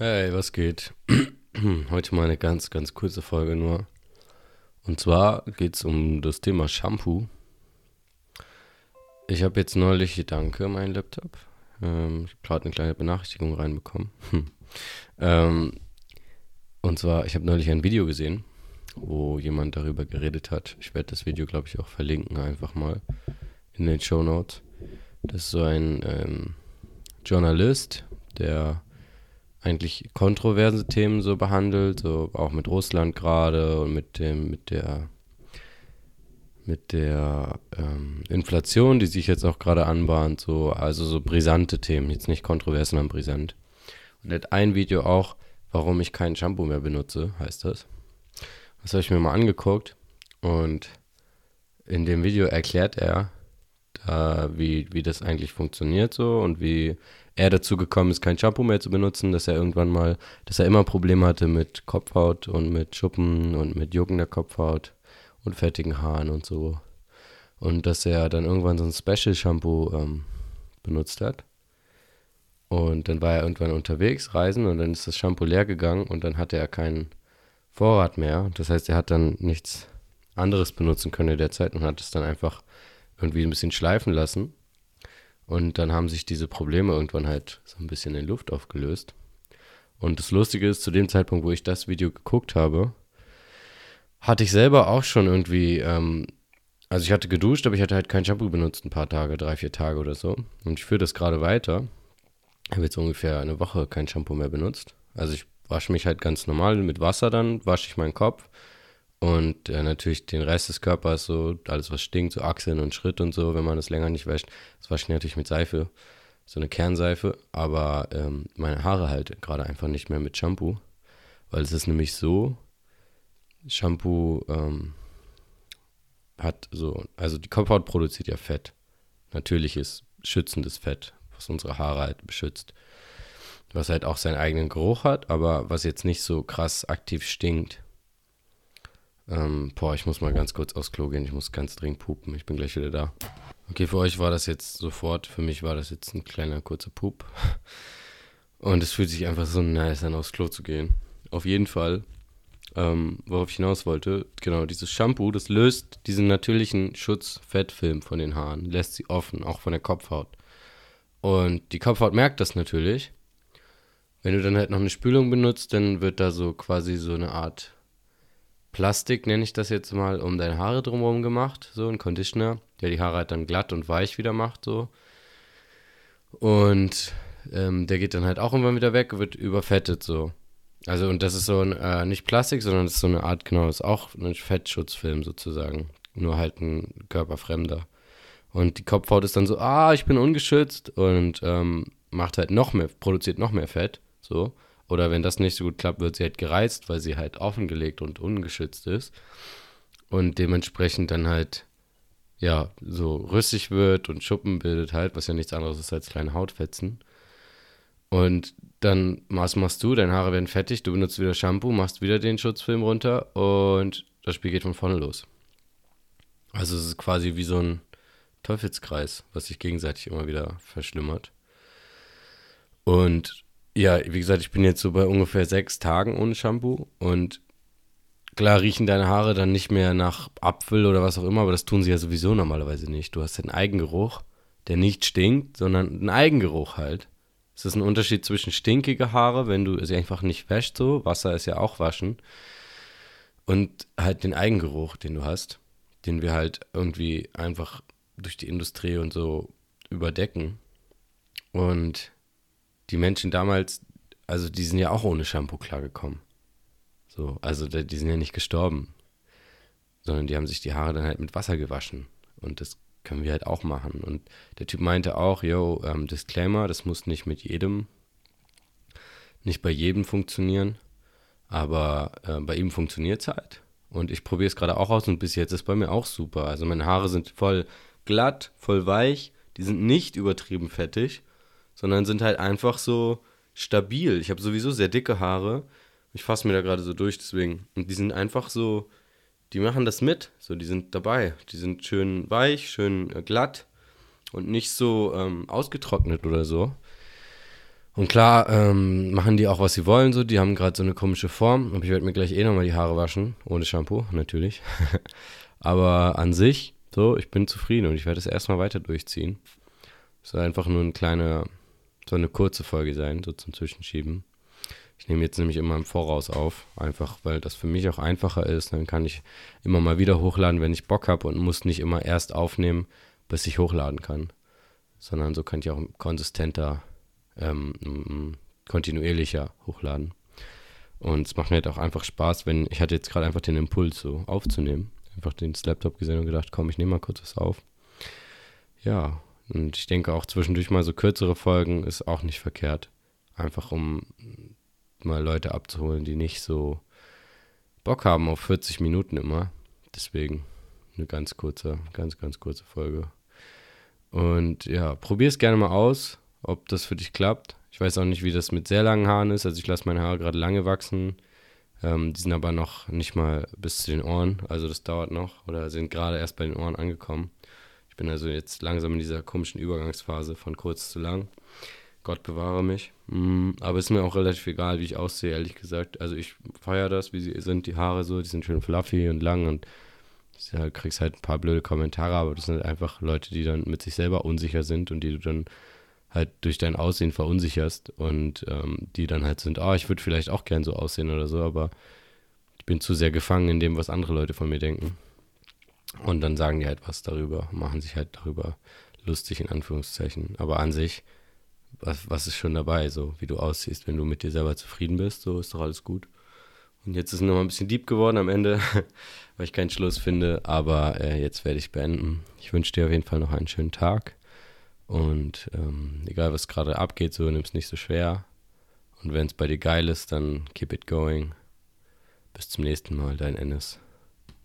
Hey, was geht? Heute mal eine ganz, ganz kurze Folge nur. Und zwar geht es um das Thema Shampoo. Ich habe jetzt neulich, danke, mein Laptop. Ähm, ich habe gerade eine kleine Benachrichtigung reinbekommen. ähm, und zwar, ich habe neulich ein Video gesehen, wo jemand darüber geredet hat. Ich werde das Video, glaube ich, auch verlinken, einfach mal in den Show Notes. Das ist so ein ähm, Journalist, der eigentlich kontroverse Themen so behandelt, so auch mit Russland gerade und mit dem, mit der mit der ähm, Inflation, die sich jetzt auch gerade anbahnt, so, also so brisante Themen, jetzt nicht kontrovers, sondern brisant. Und hat ein Video auch, warum ich kein Shampoo mehr benutze, heißt das. Das habe ich mir mal angeguckt und in dem Video erklärt er, da, wie, wie das eigentlich funktioniert so und wie er dazu gekommen ist, kein Shampoo mehr zu benutzen, dass er irgendwann mal, dass er immer Probleme hatte mit Kopfhaut und mit Schuppen und mit juckender Kopfhaut und fettigen Haaren und so. Und dass er dann irgendwann so ein Special-Shampoo ähm, benutzt hat. Und dann war er irgendwann unterwegs, reisen, und dann ist das Shampoo leer gegangen und dann hatte er keinen Vorrat mehr. Das heißt, er hat dann nichts anderes benutzen können in der Zeit und hat es dann einfach irgendwie ein bisschen schleifen lassen. Und dann haben sich diese Probleme irgendwann halt so ein bisschen in Luft aufgelöst. Und das Lustige ist, zu dem Zeitpunkt, wo ich das Video geguckt habe, hatte ich selber auch schon irgendwie, ähm, also ich hatte geduscht, aber ich hatte halt kein Shampoo benutzt, ein paar Tage, drei, vier Tage oder so. Und ich führe das gerade weiter. Ich habe jetzt ungefähr eine Woche kein Shampoo mehr benutzt. Also ich wasche mich halt ganz normal mit Wasser dann, wasche ich meinen Kopf und äh, natürlich den Rest des Körpers, so alles, was stinkt, so Achseln und Schritt und so, wenn man das länger nicht wäscht. Das wasche ich natürlich mit Seife, so eine Kernseife. Aber ähm, meine Haare halt gerade einfach nicht mehr mit Shampoo. Weil es ist nämlich so, Shampoo ähm, hat so, also die Kopfhaut produziert ja Fett. Natürliches, schützendes Fett, was unsere Haare halt beschützt. Was halt auch seinen eigenen Geruch hat, aber was jetzt nicht so krass aktiv stinkt ähm, boah, ich muss mal ganz kurz aufs Klo gehen. Ich muss ganz dringend pupen. Ich bin gleich wieder da. Okay, für euch war das jetzt sofort. Für mich war das jetzt ein kleiner, kurzer Pup. Und es fühlt sich einfach so nice an, aufs Klo zu gehen. Auf jeden Fall, ähm, worauf ich hinaus wollte, genau, dieses Shampoo, das löst diesen natürlichen Schutzfettfilm von den Haaren, lässt sie offen, auch von der Kopfhaut. Und die Kopfhaut merkt das natürlich. Wenn du dann halt noch eine Spülung benutzt, dann wird da so quasi so eine Art Plastik, nenne ich das jetzt mal, um deine Haare drumherum gemacht, so ein Conditioner, der die Haare halt dann glatt und weich wieder macht, so. Und ähm, der geht dann halt auch irgendwann wieder weg, wird überfettet, so. Also, und das ist so ein, äh, nicht Plastik, sondern das ist so eine Art, genau, ist auch ein Fettschutzfilm sozusagen. Nur halt ein körperfremder. Und die Kopfhaut ist dann so, ah, ich bin ungeschützt und ähm, macht halt noch mehr, produziert noch mehr Fett, so. Oder wenn das nicht so gut klappt, wird sie halt gereizt, weil sie halt offengelegt und ungeschützt ist. Und dementsprechend dann halt, ja, so rüssig wird und Schuppen bildet halt, was ja nichts anderes ist als kleine Hautfetzen. Und dann was machst du, deine Haare werden fettig, du benutzt wieder Shampoo, machst wieder den Schutzfilm runter und das Spiel geht von vorne los. Also es ist quasi wie so ein Teufelskreis, was sich gegenseitig immer wieder verschlimmert. Und ja, wie gesagt, ich bin jetzt so bei ungefähr sechs Tagen ohne Shampoo und klar riechen deine Haare dann nicht mehr nach Apfel oder was auch immer, aber das tun sie ja sowieso normalerweise nicht. Du hast den Eigengeruch, der nicht stinkt, sondern einen Eigengeruch halt. Es ist ein Unterschied zwischen stinkige Haare, wenn du sie einfach nicht wäschst, so, Wasser ist ja auch waschen, und halt den Eigengeruch, den du hast, den wir halt irgendwie einfach durch die Industrie und so überdecken. Und die Menschen damals, also die sind ja auch ohne Shampoo klargekommen. So, also die sind ja nicht gestorben, sondern die haben sich die Haare dann halt mit Wasser gewaschen. Und das können wir halt auch machen. Und der Typ meinte auch, yo, ähm, Disclaimer, das muss nicht mit jedem, nicht bei jedem funktionieren, aber äh, bei ihm funktioniert es halt. Und ich probiere es gerade auch aus und bis jetzt ist bei mir auch super. Also meine Haare sind voll glatt, voll weich, die sind nicht übertrieben fettig sondern sind halt einfach so stabil. Ich habe sowieso sehr dicke Haare. Ich fasse mir da gerade so durch, deswegen. Und die sind einfach so, die machen das mit. So, die sind dabei. Die sind schön weich, schön äh, glatt und nicht so ähm, ausgetrocknet oder so. Und klar, ähm, machen die auch, was sie wollen, so. Die haben gerade so eine komische Form. Aber ich werde mir gleich eh nochmal die Haare waschen. Ohne Shampoo, natürlich. Aber an sich, so, ich bin zufrieden und ich werde es erstmal weiter durchziehen. Es soll einfach nur eine kleine, so eine kurze Folge sein, so zum Zwischenschieben. Ich nehme jetzt nämlich immer im Voraus auf, einfach weil das für mich auch einfacher ist. Dann kann ich immer mal wieder hochladen, wenn ich Bock habe und muss nicht immer erst aufnehmen, bis ich hochladen kann. Sondern so kann ich auch konsistenter, ähm, kontinuierlicher hochladen. Und es macht mir halt auch einfach Spaß, wenn ich hatte jetzt gerade einfach den Impuls, so aufzunehmen. Einfach den Laptop gesehen und gedacht, komm, ich nehme mal kurz was auf. Ja, und ich denke auch zwischendurch mal so kürzere Folgen ist auch nicht verkehrt. Einfach um mal Leute abzuholen, die nicht so Bock haben auf 40 Minuten immer. Deswegen eine ganz kurze, ganz, ganz kurze Folge. Und ja, probier es gerne mal aus, ob das für dich klappt. Ich weiß auch nicht, wie das mit sehr langen Haaren ist. Also ich lasse meine Haare gerade lange wachsen. Ähm, die sind aber noch nicht mal bis zu den Ohren. Also das dauert noch. Oder sind gerade erst bei den Ohren angekommen. Ich bin also jetzt langsam in dieser komischen Übergangsphase von kurz zu lang. Gott bewahre mich. Mm, aber ist mir auch relativ egal, wie ich aussehe, ehrlich gesagt. Also ich feiere das, wie sie sind, die Haare so, die sind schön fluffy und lang und du halt, kriegst halt ein paar blöde Kommentare, aber das sind halt einfach Leute, die dann mit sich selber unsicher sind und die du dann halt durch dein Aussehen verunsicherst und ähm, die dann halt sind, oh, ich würde vielleicht auch gern so aussehen oder so, aber ich bin zu sehr gefangen in dem, was andere Leute von mir denken. Und dann sagen die halt was darüber, machen sich halt darüber lustig in Anführungszeichen. Aber an sich was, was ist schon dabei, so wie du aussiehst. Wenn du mit dir selber zufrieden bist, so ist doch alles gut. Und jetzt ist es nochmal ein bisschen deep geworden am Ende, weil ich keinen Schluss finde. Aber äh, jetzt werde ich beenden. Ich wünsche dir auf jeden Fall noch einen schönen Tag. Und ähm, egal, was gerade abgeht, so nimm es nicht so schwer. Und wenn es bei dir geil ist, dann keep it going. Bis zum nächsten Mal, dein Ennis.